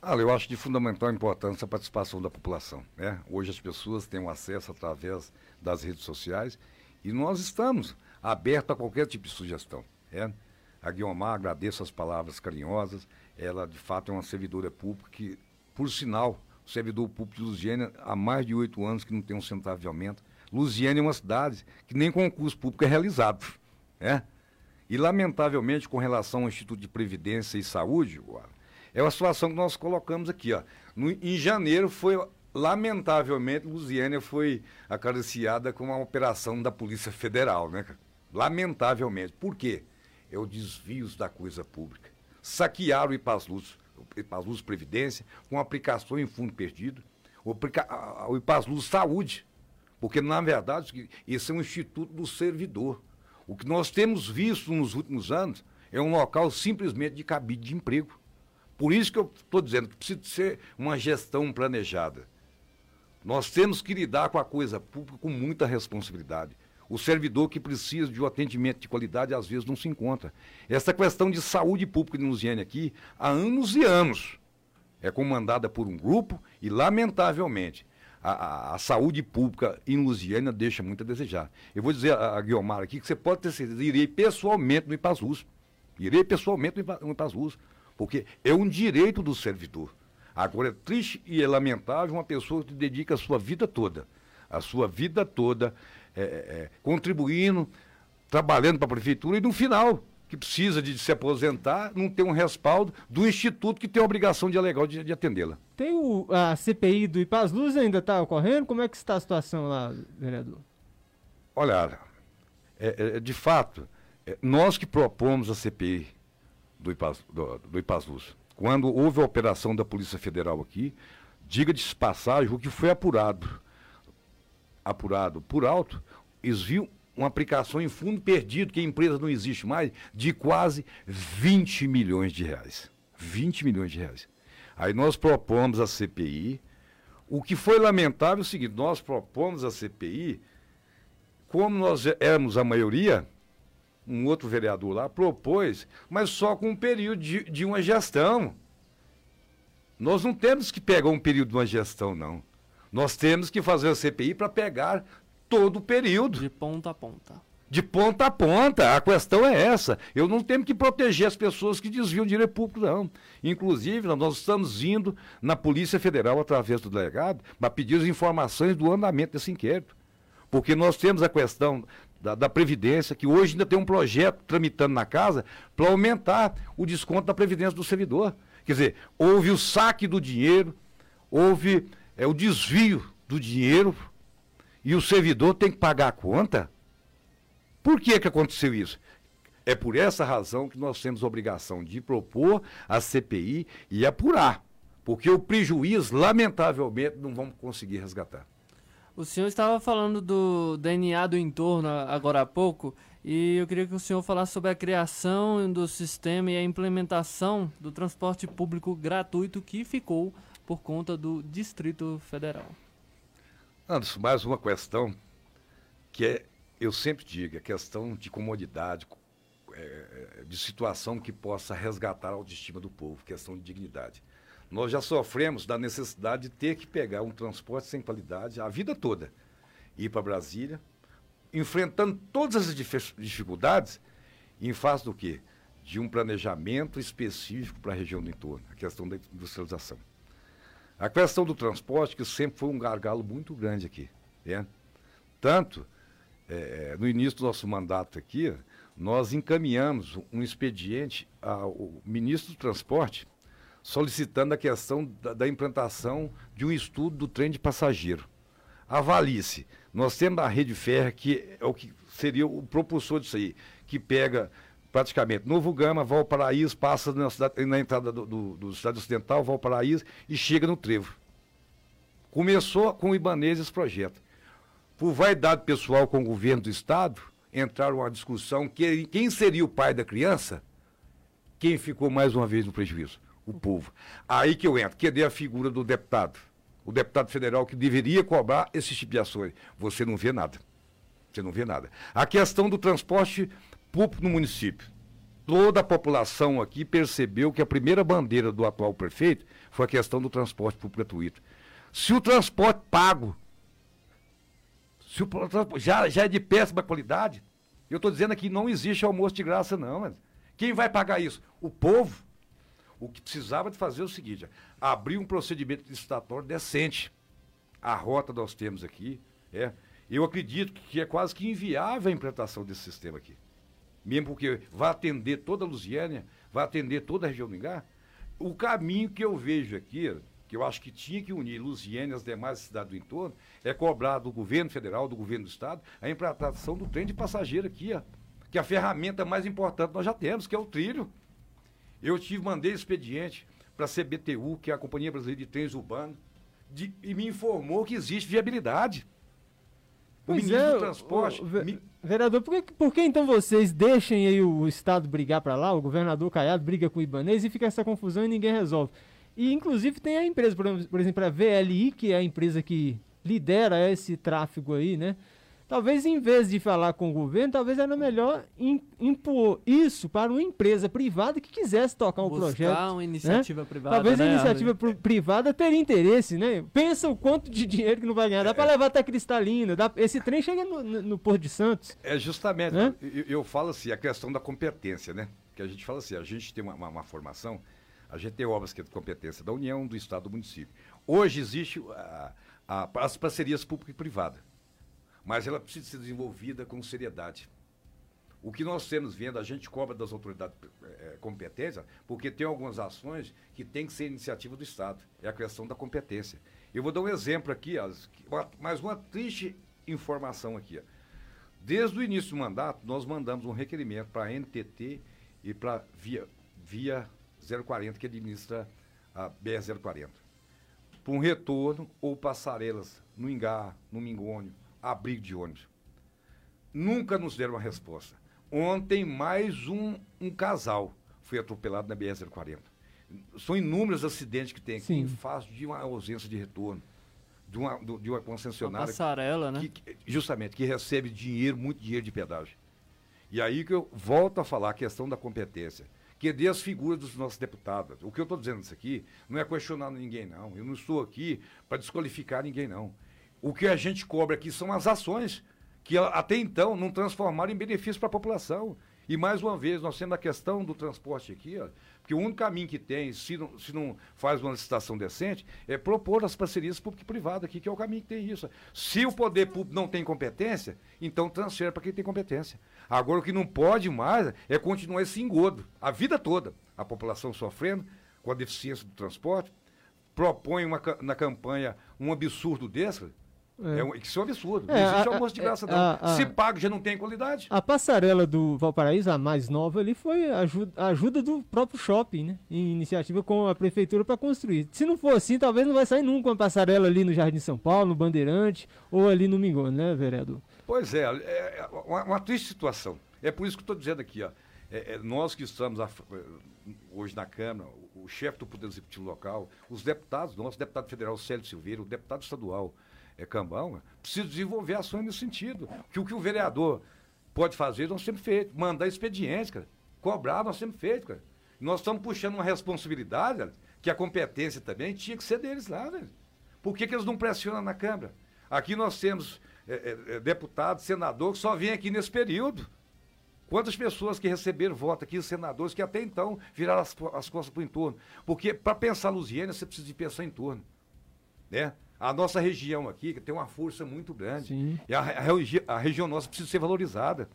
Ah, eu acho de fundamental importância a participação da população. Né? Hoje as pessoas têm um acesso através das redes sociais e nós estamos abertos a qualquer tipo de sugestão. É. A Guiomar, agradeço as palavras carinhosas. Ela, de fato, é uma servidora pública que, por sinal, o servidor público de Lusiana há mais de oito anos que não tem um centavo de aumento. Lusiana é uma cidade que nem concurso público é realizado. É? E, lamentavelmente, com relação ao Instituto de Previdência e Saúde, é uma situação que nós colocamos aqui. Ó. No, em janeiro foi, lamentavelmente, Lusiana foi acariciada com uma operação da Polícia Federal. Né? Lamentavelmente. Por quê? É o desvios da coisa pública. Saquear o Ipasluz, o Previdência, com aplicação em fundo perdido, o, o Saúde, porque, na verdade, esse é um instituto do servidor. O que nós temos visto nos últimos anos é um local simplesmente de cabide de emprego. Por isso que eu estou dizendo que precisa ser uma gestão planejada. Nós temos que lidar com a coisa pública com muita responsabilidade. O servidor que precisa de um atendimento de qualidade às vezes não se encontra. Essa questão de saúde pública de Lusiane aqui, há anos e anos, é comandada por um grupo e, lamentavelmente, a, a, a saúde pública em Lusiana deixa muito a desejar. Eu vou dizer a, a Guilmar aqui que você pode ter certeza, irei pessoalmente no Ipazuz. Irei pessoalmente no Ipazuz, porque é um direito do servidor. Agora, é triste e é lamentável uma pessoa que dedica a sua vida toda, a sua vida toda, é, é, é, contribuindo, trabalhando para a prefeitura e no final, que precisa de, se aposentar, não tem um respaldo do instituto que tem a obrigação de legal de, de atendê-la. Tem o, a CPI do Ipaz Luz ainda está ocorrendo? Como é que está a situação lá, vereador? Olha, é, é, de fato, é, nós que propomos a CPI do Ipaz, do, do Ipaz Luz, quando houve a operação da Polícia Federal aqui, diga de passagem, o que foi apurado, apurado por alto, viam uma aplicação em fundo perdido, que a empresa não existe mais, de quase 20 milhões de reais. 20 milhões de reais. Aí nós propomos a CPI. O que foi lamentável é o seguinte: nós propomos a CPI, como nós éramos a maioria, um outro vereador lá propôs, mas só com um período de, de uma gestão. Nós não temos que pegar um período de uma gestão, não. Nós temos que fazer a CPI para pegar todo o período. De ponta a ponta. De ponta a ponta. A questão é essa. Eu não tenho que proteger as pessoas que desviam dinheiro público, não. Inclusive, nós estamos indo na Polícia Federal, através do delegado, para pedir as informações do andamento desse inquérito. Porque nós temos a questão da, da, Previdência, que hoje ainda tem um projeto tramitando na casa para aumentar o desconto da Previdência do servidor. Quer dizer, houve o saque do dinheiro, houve é, o desvio do dinheiro e o servidor tem que pagar a conta? Por que, que aconteceu isso? É por essa razão que nós temos a obrigação de propor a CPI e apurar. Porque o prejuízo, lamentavelmente, não vamos conseguir resgatar. O senhor estava falando do DNA do entorno agora há pouco, e eu queria que o senhor falasse sobre a criação do sistema e a implementação do transporte público gratuito que ficou por conta do Distrito Federal. Anderson, mais uma questão que é, eu sempre digo, a é questão de comodidade, é, é, de situação que possa resgatar a autoestima do povo, questão de dignidade. Nós já sofremos da necessidade de ter que pegar um transporte sem qualidade a vida toda, ir para Brasília, enfrentando todas as dificuldades, em face do quê? De um planejamento específico para a região do entorno, a questão da industrialização. A questão do transporte, que sempre foi um gargalo muito grande aqui. Né? Tanto, é, no início do nosso mandato aqui, nós encaminhamos um expediente ao ministro do Transporte solicitando a questão da, da implantação de um estudo do trem de passageiro. Avalie-se. Nós temos a rede férrea, que é o que seria o propulsor disso aí, que pega praticamente. Novo Gama, Valparaíso, passa na, cidade, na entrada do, do, do Cidade Ocidental, Valparaíso, e chega no Trevo. Começou com o Ibanês esse projeto. Por vaidade pessoal com o governo do Estado, entraram uma discussão que quem seria o pai da criança, quem ficou mais uma vez no prejuízo? O povo. Aí que eu entro. Cadê a figura do deputado? O deputado federal que deveria cobrar esse tipo de ações. Você não vê nada. Você não vê nada. A questão do transporte público no município. Toda a população aqui percebeu que a primeira bandeira do atual prefeito foi a questão do transporte público gratuito. Se o transporte pago, se o já, já é de péssima qualidade, eu estou dizendo aqui não existe almoço de graça, não. Quem vai pagar isso? O povo. O que precisava de fazer é o seguinte: abrir um procedimento licitatório decente. A rota nós temos aqui. É, eu acredito que é quase que inviável a implantação desse sistema aqui mesmo porque vai atender toda a Lusiânia, vai atender toda a região do Ingá, o caminho que eu vejo aqui, que eu acho que tinha que unir Lusiânia e as demais cidades do entorno, é cobrar do governo federal, do governo do estado, a implantação do trem de passageiro aqui, ó, que é a ferramenta mais importante nós já temos, que é o trilho. Eu tive, mandei expediente para a CBTU, que é a Companhia Brasileira de Trens Urbanos, e me informou que existe viabilidade. O pois ministro é, do Transporte. O, o, me... Vereador, por que, por que então vocês deixem aí o Estado brigar para lá, o governador Caiado briga com o Ibanês e fica essa confusão e ninguém resolve? E inclusive tem a empresa, por exemplo, a VLI, que é a empresa que lidera esse tráfego aí, né? Talvez em vez de falar com o governo, talvez era melhor impor isso para uma empresa privada que quisesse tocar um Buscar projeto. uma né? iniciativa né? privada. Talvez né, a iniciativa privada teria interesse, né? Pensa o quanto de dinheiro que não vai ganhar. Dá é, para levar até cristalina. Dá, esse trem chega no, no, no Porto de Santos. É justamente. Né? Eu, eu, falo assim, a questão da competência, né? Que a gente fala assim, a gente tem uma, uma, uma formação, a gente tem obras que é de competência da União, do Estado, do município. Hoje existe a, a, as parcerias público e privada mas ela precisa ser desenvolvida com seriedade. O que nós temos vendo, a gente cobra das autoridades é, competentes, porque tem algumas ações que tem que ser iniciativa do Estado. É a questão da competência. Eu vou dar um exemplo aqui, as, mais uma triste informação aqui. Desde o início do mandato, nós mandamos um requerimento para a NTT e para via, via 040, que administra a BR-040, para um retorno ou passarelas no Ingá, no Mingônio, abrigo de ônibus. Nunca nos deram uma resposta. Ontem, mais um, um casal foi atropelado na BR-040. São inúmeros acidentes que tem aqui Sim. em face de uma ausência de retorno. De uma, de uma concessionária. Uma passarela, né? Que, justamente, que recebe dinheiro, muito dinheiro de pedágio. E aí que eu volto a falar a questão da competência que dê as figuras dos nossos deputados. O que eu estou dizendo isso aqui não é questionar ninguém, não. Eu não estou aqui para desqualificar ninguém, não. O que a gente cobra aqui são as ações que até então não transformaram em benefício para a população. E mais uma vez, nós temos a questão do transporte aqui, ó, porque o único caminho que tem, se não, se não faz uma licitação decente, é propor as parcerias público-privadas aqui, que é o caminho que tem isso. Se o poder público não tem competência, então transfere para quem tem competência. Agora, o que não pode mais é continuar esse engodo, a vida toda. A população sofrendo com a deficiência do transporte, propõe uma, na campanha um absurdo desse, é. é um, isso é um absurdo. É, não existe a, almoço de graça, não. A, a, Se paga, já não tem qualidade. A passarela do Valparaíso, a mais nova ali, foi a ajuda, ajuda do próprio shopping, né? Em iniciativa com a prefeitura para construir. Se não for assim, talvez não vai sair nunca uma passarela ali no Jardim São Paulo, no Bandeirante, ou ali no Mingone, né, vereador? Pois é, é, é uma, uma, triste situação. É por isso que estou dizendo aqui, ó. É, é, nós que estamos a, hoje na Câmara, o, o chefe do Poder Executivo local, os deputados, nosso deputado federal Célio Silveira, o deputado estadual é, Cambão, precisa desenvolver ações nesse sentido. Que o que o vereador pode fazer, nós temos feito. Mandar expedientes, cara. Cobrar, nós temos feito, cara. Nós estamos puxando uma responsabilidade, que a competência também tinha que ser deles lá, velho. Por que, que eles não pressionam na Câmara? Aqui nós temos é, é, é deputado, senador, que só vem aqui nesse período. Quantas pessoas que receberam voto aqui, senadores, que até então viraram as, as costas para o entorno? Porque para pensar Lusiana, você precisa de pensar em torno. Né? A nossa região aqui que tem uma força muito grande. Sim. E a, a, a região nossa precisa ser valorizada.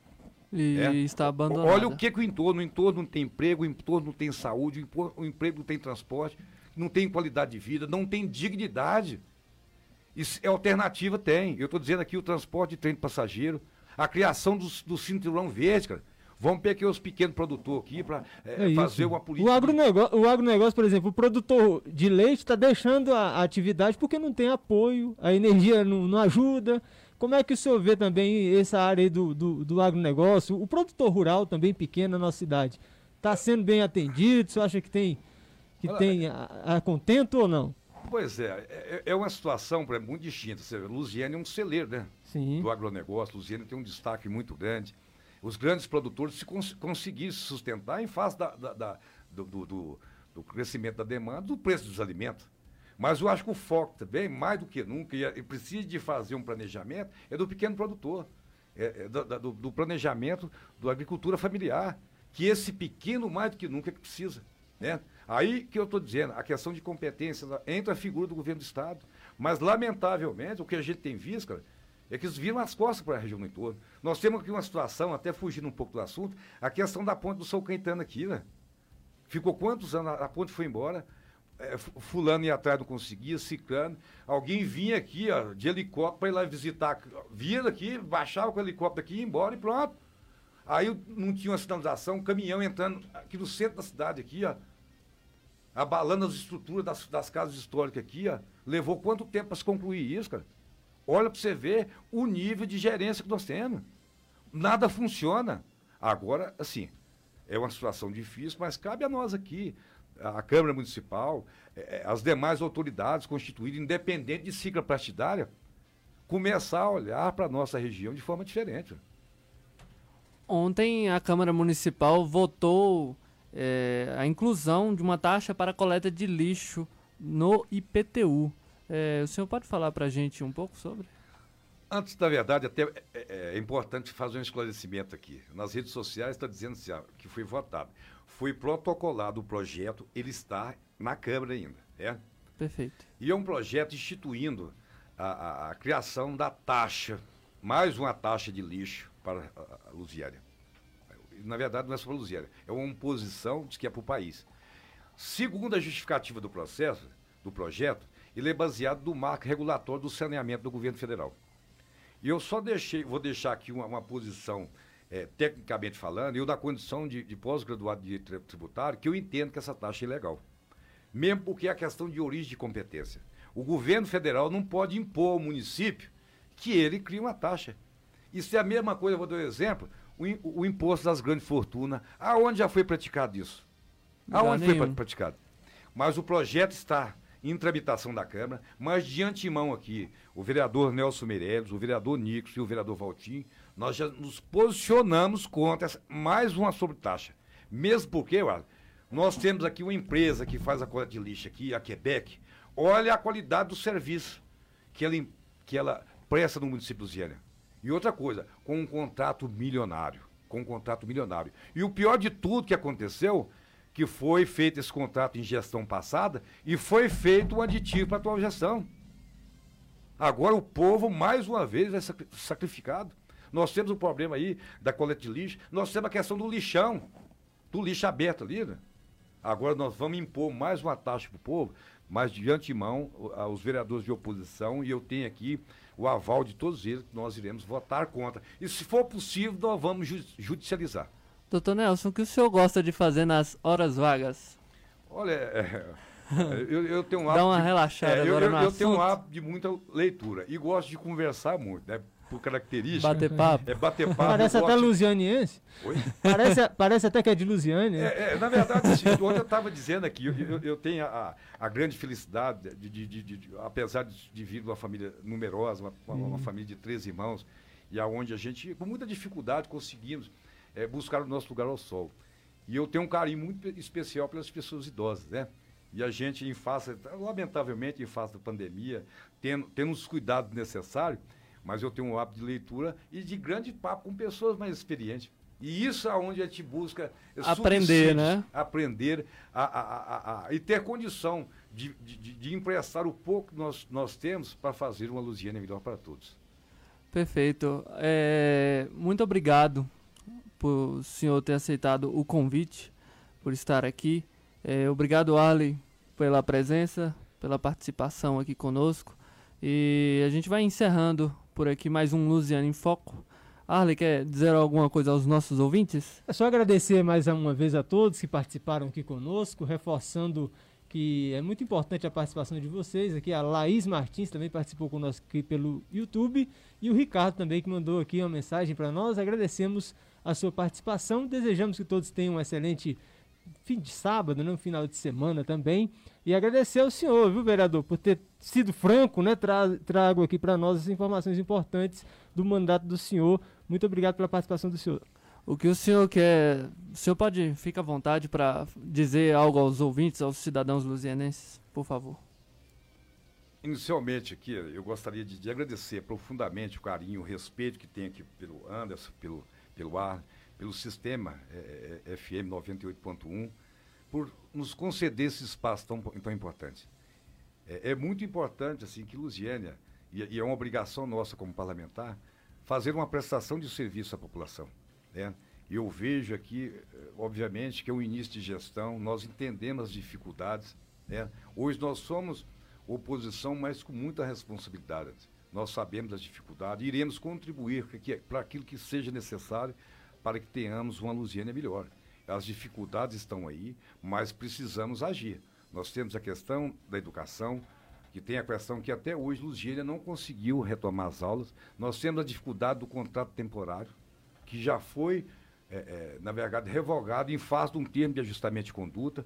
E é. está abandonada. Olha o que, que o entorno, o entorno não tem emprego, o entorno não tem saúde, o emprego não tem transporte, não tem qualidade de vida, não tem dignidade. Isso é alternativa, tem. Eu estou dizendo aqui o transporte de trem de passageiro, a criação do, do cinturão verde, cara. Vamos pegar os pequenos produtores aqui para é, é fazer uma política. O agronegócio, o agronegócio, por exemplo, o produtor de leite está deixando a, a, atividade porque não tem apoio, a energia não, não, ajuda. Como é que o senhor vê também essa área do, do, do agronegócio? O produtor rural também pequeno na nossa cidade. Está sendo bem atendido? O senhor acha que tem, que Olha, tem a, a contento ou não? Pois é, é, é uma situação exemplo, muito distinta. Luziane é um celeiro né? Sim. do agronegócio. Luziane tem um destaque muito grande os grandes produtores se cons conseguirem se sustentar em face da, da, da do, do, do, crescimento da demanda, do preço dos alimentos. Mas eu acho que o foco também, mais do que nunca, e, e precisa de fazer um planejamento, é do pequeno produtor, é, é do, do, planejamento da agricultura familiar, que esse pequeno, mais do que nunca, é que precisa. Né? Aí que eu estou dizendo, a questão de competência entra a figura do governo do Estado. Mas, lamentavelmente, o que a gente tem visto, cara, é que eles viram as costas para a região do entorno. Nós temos aqui uma situação, até fugindo um pouco do assunto, a questão da ponte do São Caetano aqui, né? Ficou quantos anos? A ponte foi embora. É, fulano ia atrás, não conseguia, ciclano. Alguém vinha aqui, ó, de helicóptero para ir lá visitar. Vinha daqui, baixava com o helicóptero aqui, ia embora e pronto. Aí não tinha uma sinalização, um caminhão entrando aqui no centro da cidade, aqui, ó. Abalando as estruturas das, das casas históricas aqui, ó. Levou quanto tempo para se concluir isso, cara? Olha para você ver o nível de gerência que nós temos. Nada funciona. Agora, assim, é uma situação difícil, mas cabe a nós aqui, a Câmara Municipal, é, é as demais autoridades constituídas, independente de sigla partidária, começar a olhar para a nossa região de forma diferente. Ontem a Câmara Municipal votou é, a inclusão de uma taxa para coleta de lixo no IPTU. É, o senhor pode falar para a gente um pouco sobre? Antes, da verdade, até é, é, é, importante fazer um esclarecimento aqui. Nas redes sociais está dizendo assim, ah, que foi votado. Foi protocolado o projeto, ele está na Câmara ainda. É? Perfeito. E é um projeto instituindo a, a, a criação da taxa, mais uma taxa de lixo para a, a na verdade não é só para Luziânia, é uma posição de que é para o país. Segundo a justificativa do processo, do projeto, ele é baseado no marco regulatório do saneamento do governo federal. E eu só deixei, vou deixar aqui uma, uma posição, é, tecnicamente falando, eu da condição de, de pós-graduado de direito tributário, que eu entendo que essa taxa é ilegal. Mesmo porque é a questão de origem de competência. O governo federal não pode impor ao município que ele crie uma taxa. Isso é a mesma coisa, vou dar um exemplo, o, o imposto das grandes fortunas. Aonde já foi praticado isso? Aonde foi praticado? Mas o projeto está em tramitação da Câmara, mas de antemão aqui, o vereador Nelson Meirelles, o vereador Nicos e o vereador Valtim, nós já nos posicionamos contra essa, mais uma sobretaxa. Mesmo porque, olha, nós temos aqui uma empresa que faz a coleta de lixo aqui, a Quebec. Olha a qualidade do serviço que ela, que ela presta no município de Lusiana. E outra coisa, com um contrato milionário. Com um contrato milionário. E o pior de tudo que aconteceu, que foi feito esse contrato em gestão passada e foi feito um aditivo para a atual gestão. Agora o povo, mais uma vez, é sacrificado. Nós temos o um problema aí da coleta de lixo, nós temos a questão do lixão, do lixo aberto ali, né? Agora nós vamos impor mais uma taxa para o povo, mas de antemão, os vereadores de oposição, e eu tenho aqui o aval de todos eles, nós iremos votar contra. E se for possível, nós vamos judicializar. Doutor Nelson, o que o senhor gosta de fazer nas horas vagas? Olha, é, eu, eu, tenho um hábito. Dá uma de, relaxada é, agora eu, eu, eu tenho um hábito de muita leitura e gosto de conversar muito, né? por característica. Bater papo. É bater papo. Parece até de... lusianiense. Oi? Parece, parece até que é de Lusiane. Né? É, é, na verdade, ontem eu estava dizendo aqui, eu, eu, eu tenho a, a, grande felicidade, de, de, de, de apesar de, vir de uma família numerosa, uma, uma, uma, uhum. família de três irmãos, e aonde a gente, com muita dificuldade, conseguimos é, buscar o nosso lugar ao sol. E eu tenho um carinho muito especial pelas pessoas idosas, né? E a gente, em face, lamentavelmente, em face da pandemia, tendo, tendo os cuidados necessários, mas eu tenho um hábito de leitura e de grande papo com pessoas mais experientes. E isso é onde a gente busca aprender, né? Aprender a, a, a, a, e ter condição de, de, de, emprestar o pouco que nós, nós temos para fazer uma Luziana melhor para todos. Perfeito. É, muito obrigado por o senhor ter aceitado o convite, por estar aqui. É, obrigado, Arley, pela presença, pela participação aqui conosco. E a gente vai encerrando por aqui mais um Luziano em Foco. Arley, quer dizer alguma coisa aos nossos ouvintes? É só agradecer mais uma vez a todos que participaram aqui conosco, reforçando que é muito importante a participação de vocês. Aqui a Laís Martins também participou conosco aqui pelo YouTube e o Ricardo também que mandou aqui uma mensagem para nós. Agradecemos a sua participação. Desejamos que todos tenham um excelente fim de sábado, né, um final de semana também. E agradecer ao senhor, viu, vereador, por ter sido franco, né? Tra trago aqui para nós as informações importantes do mandato do senhor. Muito obrigado pela participação do senhor. O que o senhor quer. O senhor pode ficar à vontade para dizer algo aos ouvintes, aos cidadãos luzianenses, por favor. Inicialmente aqui, eu gostaria de, de agradecer profundamente o carinho, o respeito que tem aqui pelo Anderson, pelo, pelo ar, pelo sistema é, é, FM 98.1 por nos conceder esse espaço tão, tão importante. É, é muito importante assim que Lusiânia, e, e, é uma obrigação nossa como parlamentar, fazer uma prestação de serviço à população. Né? Eu vejo aqui, eh, obviamente, que é um início de gestão, nós entendemos as dificuldades. Né? Hoje nós somos oposição, mas com muita responsabilidade. Nós sabemos as dificuldades, iremos contribuir para aquilo que seja necessário para que tenhamos uma Lusiânia melhor. As dificuldades estão aí, mas precisamos agir. Nós temos a questão da educação, que tem a questão que até hoje Lusiânia não conseguiu retomar as aulas. Nós temos a dificuldade do contrato temporário, que já foi, é, é, na verdade, revogado em face de um termo de ajustamento de conduta.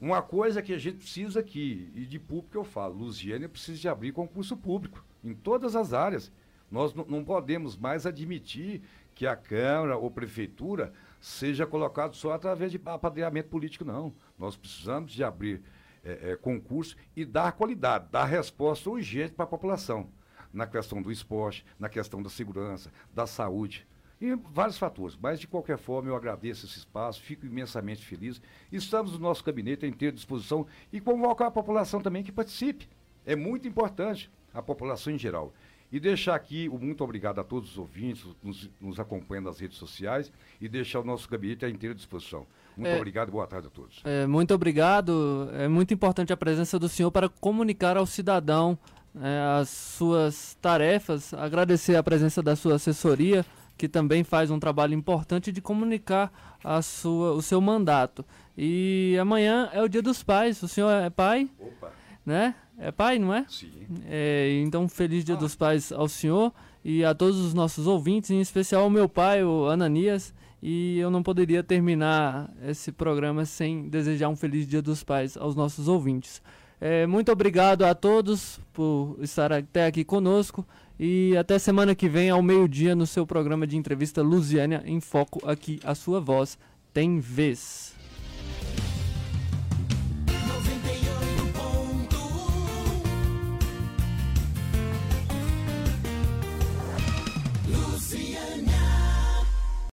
Uma coisa que a gente precisa aqui, e de público eu falo, Lusiânia precisa de abrir concurso público, em todas as áreas. Nós não podemos mais admitir que a Câmara ou Prefeitura seja colocado só através de apadrinhamento político, não. Nós precisamos de abrir é, é, concurso e dar qualidade, dar resposta urgente para a população. Na questão do esporte, na questão da segurança, da saúde e vários fatores. Mas, de qualquer forma, eu agradeço esse espaço, fico imensamente feliz. Estamos no nosso gabinete à inteira disposição e convocar a população também que participe. É muito importante, a população em geral. E deixar aqui o muito obrigado a todos os ouvintes, nos, nos acompanhando nas redes sociais e deixar o nosso gabinete à inteira disposição. Muito É. obrigado e boa tarde a todos. É, muito obrigado. É muito importante a presença do senhor para comunicar ao cidadão é, as suas tarefas. Agradecer a presença da sua assessoria, que também faz um trabalho importante de comunicar a sua, o seu mandato. E amanhã é o Dia dos Pais. O senhor é pai, Opa, né? É pai, não é? sim. É, então, feliz Dia dos Pais ao senhor e a todos os nossos ouvintes, em especial ao meu pai, o Ananias. E eu não poderia terminar esse programa sem desejar um feliz Dia dos Pais aos nossos ouvintes. É, muito obrigado a todos por estar até aqui conosco e até semana que vem, ao meio-dia, no seu programa de entrevista Lusiânia em Foco, aqui a sua voz tem vez.